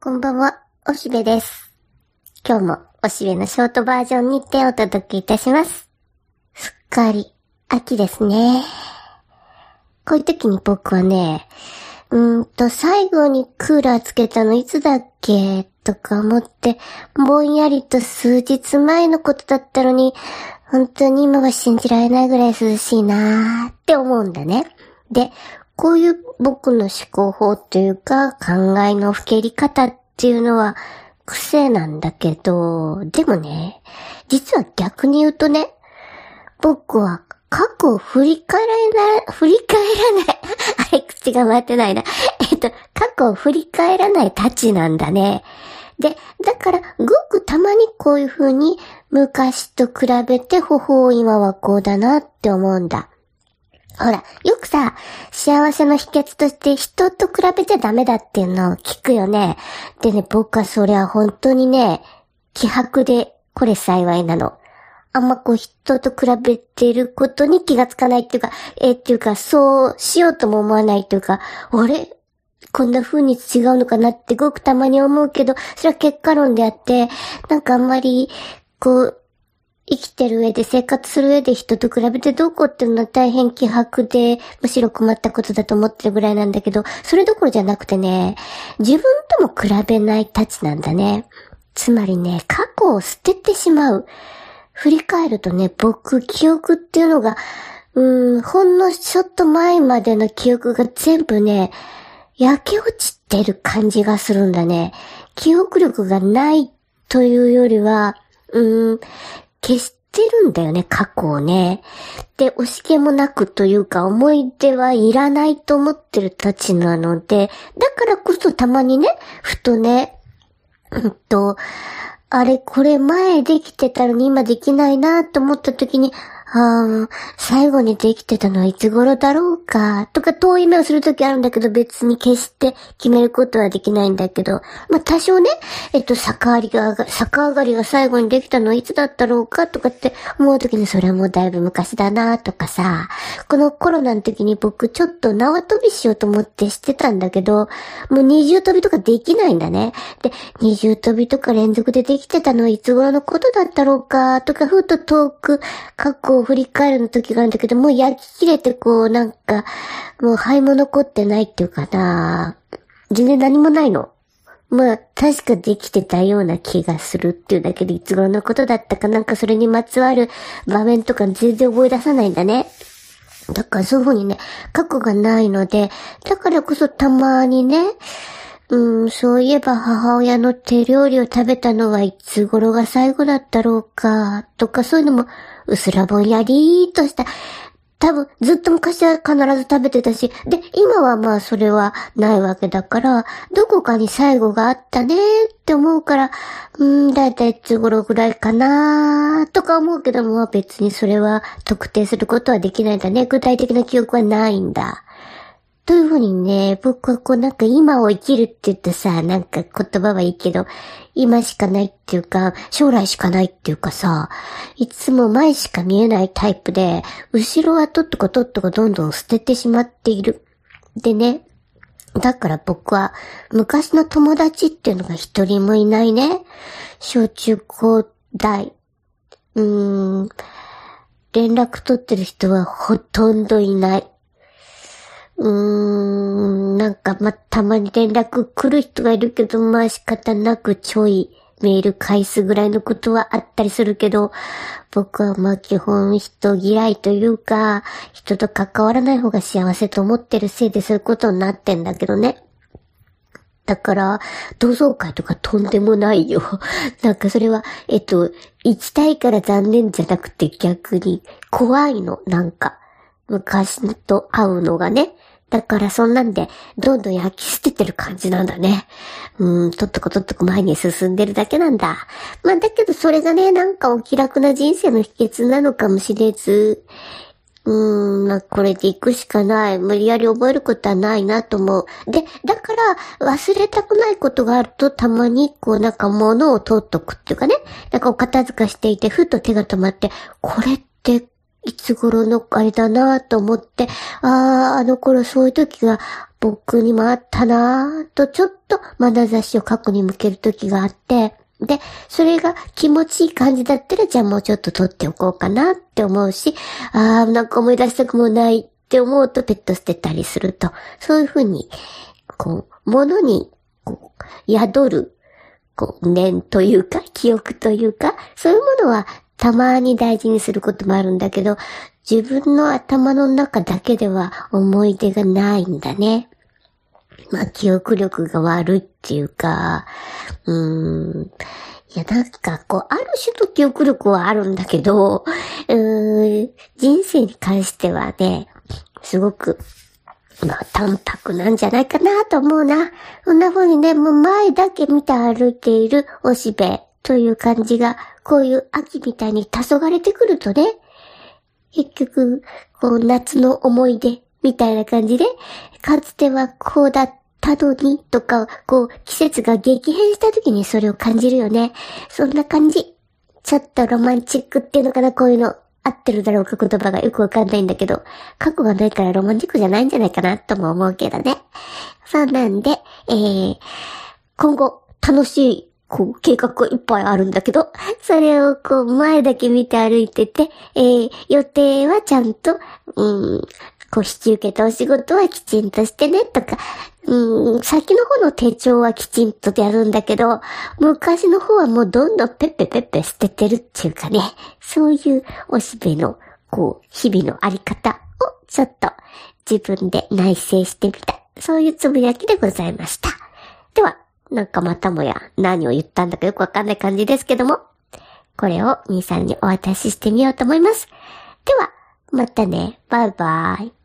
こんばんは、おしべです。今日もおしべのショートバージョンにてお届けいたします。すっかり秋ですね。こういう時に僕はね、うんと、最後にクーラーつけたのいつだっけとか思って、ぼんやりと数日前のことだったのに、本当に今は信じられないぐらい涼しいなーって思うんだね。で、こういう僕の思考法というか考えのふけり方っていうのは癖なんだけど、でもね、実は逆に言うとね、僕は過去を振り返らない、振り返らない。あれ、口が回ってないな。えっと、過去を振り返らないたちなんだね。で、だから、ごくたまにこういう風に、昔と比べて、ほほ今はこうだなって思うんだ。ほら、よさ、幸せの秘訣として人と比べちゃダメだっていうのを聞くよね。でね、僕はそれは本当にね、気迫で、これ幸いなの。あんまこう人と比べてることに気がつかないっていうか、えっていうか、そうしようとも思わないっていうか、あれ？こんな風に違うのかなってごくたまに思うけど、それは結果論であって、なんかあんまり、こう、生きてる上で生活する上で人と比べてどうこうっていうのは大変気迫で、むしろ困ったことだと思ってるぐらいなんだけど、それどころじゃなくてね、自分とも比べないたちなんだね。つまりね、過去を捨ててしまう。振り返るとね、僕、記憶っていうのが、うーん、ほんのちょっと前までの記憶が全部ね、焼け落ちてる感じがするんだね。記憶力がないというよりは、うーん、消してるんだよね、過去をね。で、押し気もなくというか、思い出はいらないと思ってるたちなので、だからこそたまにね、ふとね、うんと、あれ、これ前できてたのに今できないなと思った時に、ああ、最後にできてたのはいつ頃だろうか、とか遠い目をするときあるんだけど別に決して決めることはできないんだけど、まあ多少ね、えっと、逆上がりが、逆上がりが最後にできたのはいつだったろうかとかって思うときにそれはもうだいぶ昔だなとかさ、このコロナの時に僕ちょっと縄跳びしようと思ってしてたんだけど、もう二重跳びとかできないんだね。で、二重跳びとか連続でできてたのはいつ頃のことだったろうか、とか、ふっと遠く、過去を振り返るの時があるんだけど、もう焼き切れてこう、なんか、もう灰も残ってないっていうかな、全然何もないの。まあ、確かできてたような気がするっていうだけで、いつ頃のことだったかなんかそれにまつわる場面とか全然覚え出さないんだね。だからそういうふうにね、過去がないので、だからこそたまにね、うん、そういえば母親の手料理を食べたのはいつ頃が最後だったろうか、とかそういうのも、うすらぼんやりーとした、多分ずっと昔は必ず食べてたし、で、今はまあそれはないわけだから、どこかに最後があったねって思うから、うん、だいたいいつ頃ぐらいかなとか思うけども、別にそれは特定することはできないんだね。具体的な記憶はないんだ。というふうにね、僕はこうなんか今を生きるって言ってさ、なんか言葉はいいけど、今しかないっていうか、将来しかないっていうかさ、いつも前しか見えないタイプで、後ろはとっとことっとこどんどん捨ててしまっている。でね、だから僕は昔の友達っていうのが一人もいないね。小中高大。うーん、連絡取ってる人はほとんどいない。うーん、なんか、ま、たまに連絡来る人がいるけど、まあ仕方なくちょいメール返すぐらいのことはあったりするけど、僕はまあ基本人嫌いというか、人と関わらない方が幸せと思ってるせいでそういうことになってんだけどね。だから、同窓会とかとんでもないよ。なんかそれは、えっと、行きたいから残念じゃなくて逆に怖いの、なんか。昔と会うのがね。だからそんなんで、どんどん焼き捨ててる感じなんだね。うーん、とっとことっとこ前に進んでるだけなんだ。まあだけどそれがね、なんかお気楽な人生の秘訣なのかもしれず、うーん、まあこれで行くしかない。無理やり覚えることはないなと思う。で、だから忘れたくないことがあるとたまにこうなんか物を取っとくっていうかね。なんかお片付かしていて、ふっと手が止まって、これっていつ頃のあれだなと思って、ああ、あの頃そういう時が僕にもあったなと、ちょっと眼差しを過去に向ける時があって、で、それが気持ちいい感じだったら、じゃあもうちょっと撮っておこうかなって思うし、あー、なんか思い出したくもないって思うとペット捨てたりすると、そういうふうに、こう、物に、こう、宿る、こう、念というか、記憶というか、そういうものはたまに大事にすることもあるんだけど、自分の頭の中だけでは思い出がないんだね。まあ、記憶力が悪いっていうか、うーん。いや、なんか、こう、ある種の記憶力はあるんだけど、うーん、人生に関してはね、すごく、まあ、淡白なんじゃないかなと思うな。そんな風にね、もう前だけ見て歩いているおしべという感じが、こういう秋みたいに黄昏てくるとね、結局、こう、夏の思い出みたいな感じで、かつてはこうだったのにとか、こう、季節が激変した時にそれを感じるよね。そんな感じ。ちょっとロマンチックっていうのかな、こういうの。合ってるだろうか言葉がよくわかんないんだけど、過去がないからロマンチックじゃないんじゃないかなとも思うけどね。そうなんで、えー、今後、楽しいこう、計画がいっぱいあるんだけど、それをこう、前だけ見て歩いてて、えー、予定はちゃんと、うん、こう、引き受けたお仕事はきちんとしてね、とか、うん、先の方の手帳はきちんとやるんだけど、昔の方はもうどんどんペッペペッペ捨ててるっていうかね、そういうおしべの、こう、日々のあり方をちょっと自分で内省してみた。そういうつぶやきでございました。では、なんかまたもや何を言ったんだかよくわかんない感じですけども、これを兄さんにお渡ししてみようと思います。では、またね。バイバイ。